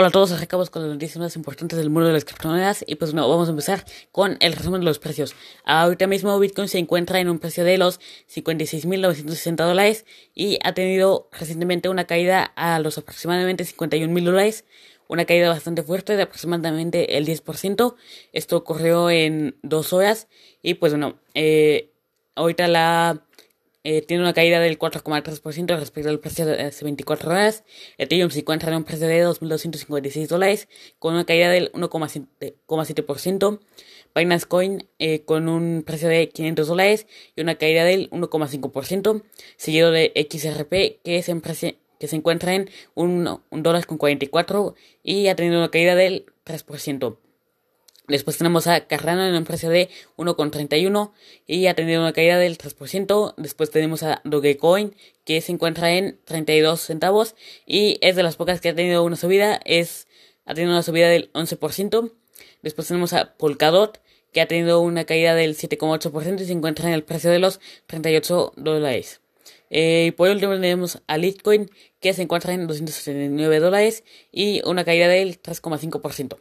Hola a todos, acabamos con las noticias más importantes del mundo de las criptomonedas y pues no, vamos a empezar con el resumen de los precios. Ahorita mismo Bitcoin se encuentra en un precio de los 56.960 dólares y ha tenido recientemente una caída a los aproximadamente 51.000 dólares, una caída bastante fuerte de aproximadamente el 10%. Esto ocurrió en dos horas y pues bueno, eh, ahorita la eh, tiene una caída del 4,3% respecto al precio de hace 24 horas. Ethereum se encuentra en un precio de 2.256 dólares con una caída del 1,7%. Binance Coin eh, con un precio de 500 dólares y una caída del 1,5%. Seguido de XRP que se, que se encuentra en 1 dólar con 44 y ha tenido una caída del 3%. Después tenemos a Cardano en un precio de 1,31 y ha tenido una caída del 3%. Después tenemos a Dogecoin que se encuentra en 32 centavos y es de las pocas que ha tenido una subida. Es, ha tenido una subida del 11%. Después tenemos a Polkadot que ha tenido una caída del 7,8% y se encuentra en el precio de los 38 dólares. Eh, y por último tenemos a Litecoin que se encuentra en 279 dólares y una caída del 3,5%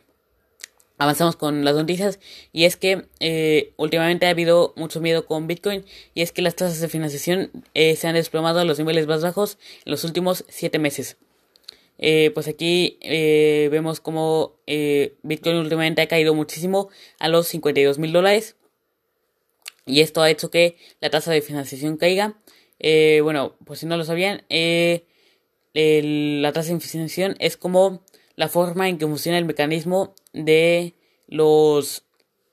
avanzamos con las noticias y es que eh, últimamente ha habido mucho miedo con Bitcoin y es que las tasas de financiación eh, se han desplomado a los niveles más bajos en los últimos 7 meses. Eh, pues aquí vemos como Bitcoin últimamente ha caído muchísimo a los 52 mil dólares y esto ha hecho que la tasa de financiación caiga. bueno, pues si no lo sabían, la tasa de financiación es como la forma en que funciona el mecanismo de los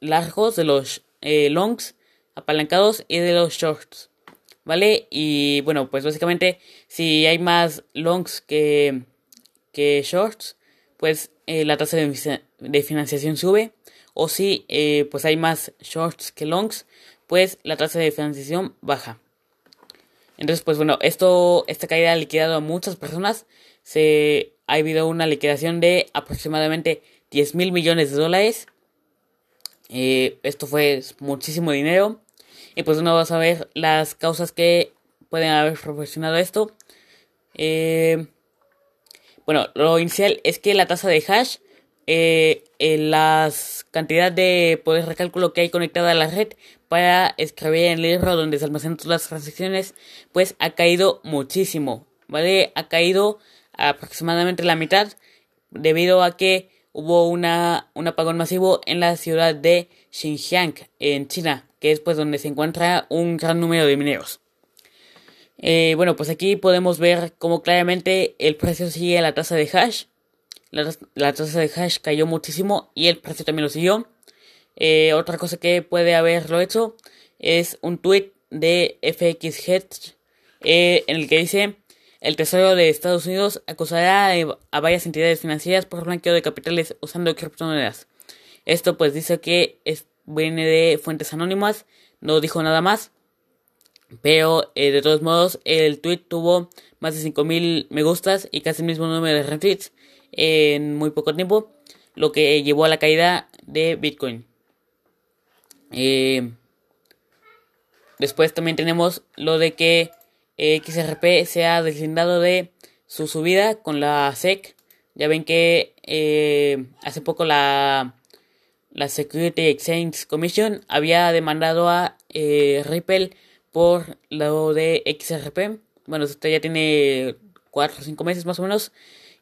largos, de los eh, longs apalancados y de los shorts. ¿Vale? Y bueno, pues básicamente si hay más longs que, que shorts, pues eh, la tasa de, financiación sube. O si eh, pues hay más shorts que longs, pues la tasa de financiación baja. Entonces, pues bueno, esto, esta caída ha liquidado a muchas personas. Se ha habido una liquidación de aproximadamente 10 mil millones de dólares. Eh, esto fue muchísimo dinero. Y pues uno va a saber las causas que pueden haber proporcionado esto. Eh, bueno, lo inicial es que la tasa de hash, eh, la cantidad de poder de cálculo que hay conectada a la red para escribir en el libro donde se almacenan todas las transacciones, pues ha caído muchísimo, ¿vale? Ha caído aproximadamente la mitad debido a que hubo una, un apagón masivo en la ciudad de Xinjiang, en China, que es pues donde se encuentra un gran número de mineros. Eh, bueno, pues aquí podemos ver cómo claramente el precio sigue la tasa de hash. La, tasa de hash cayó muchísimo y el precio también lo siguió. Eh, otra cosa que puede haberlo hecho es un tweet de FX Hedge eh, en el que dice el Tesoro de Estados Unidos acusará a varias entidades financieras por blanqueo de capitales usando criptomonedas. Esto pues dice que viene de fuentes anónimas, no dijo nada más. Pero eh, de todos modos el tweet tuvo más de 5.000 me gustas y casi el mismo número de retweets en muy poco tiempo, lo que llevó a la caída de Bitcoin. Eh, después también tenemos lo de que XRP se ha deslindado de su subida con la SEC. Ya ven que eh, hace poco la, la Security Exchange Commission había demandado a eh, Ripple por lo de XRP. Bueno, esto ya tiene 4 o 5 meses más o menos.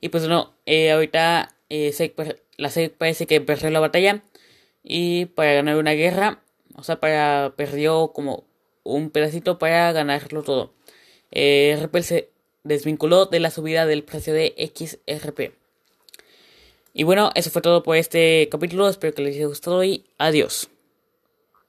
Y pues no, eh, ahorita la SEC parece que perdió la batalla. Y para ganar una guerra, o sea, para perdió como un pedacito para ganarlo todo eh, Ripple se desvinculó de la subida del precio de XRP. Y bueno, eso fue todo por este capítulo. Espero que les haya gustado y adiós.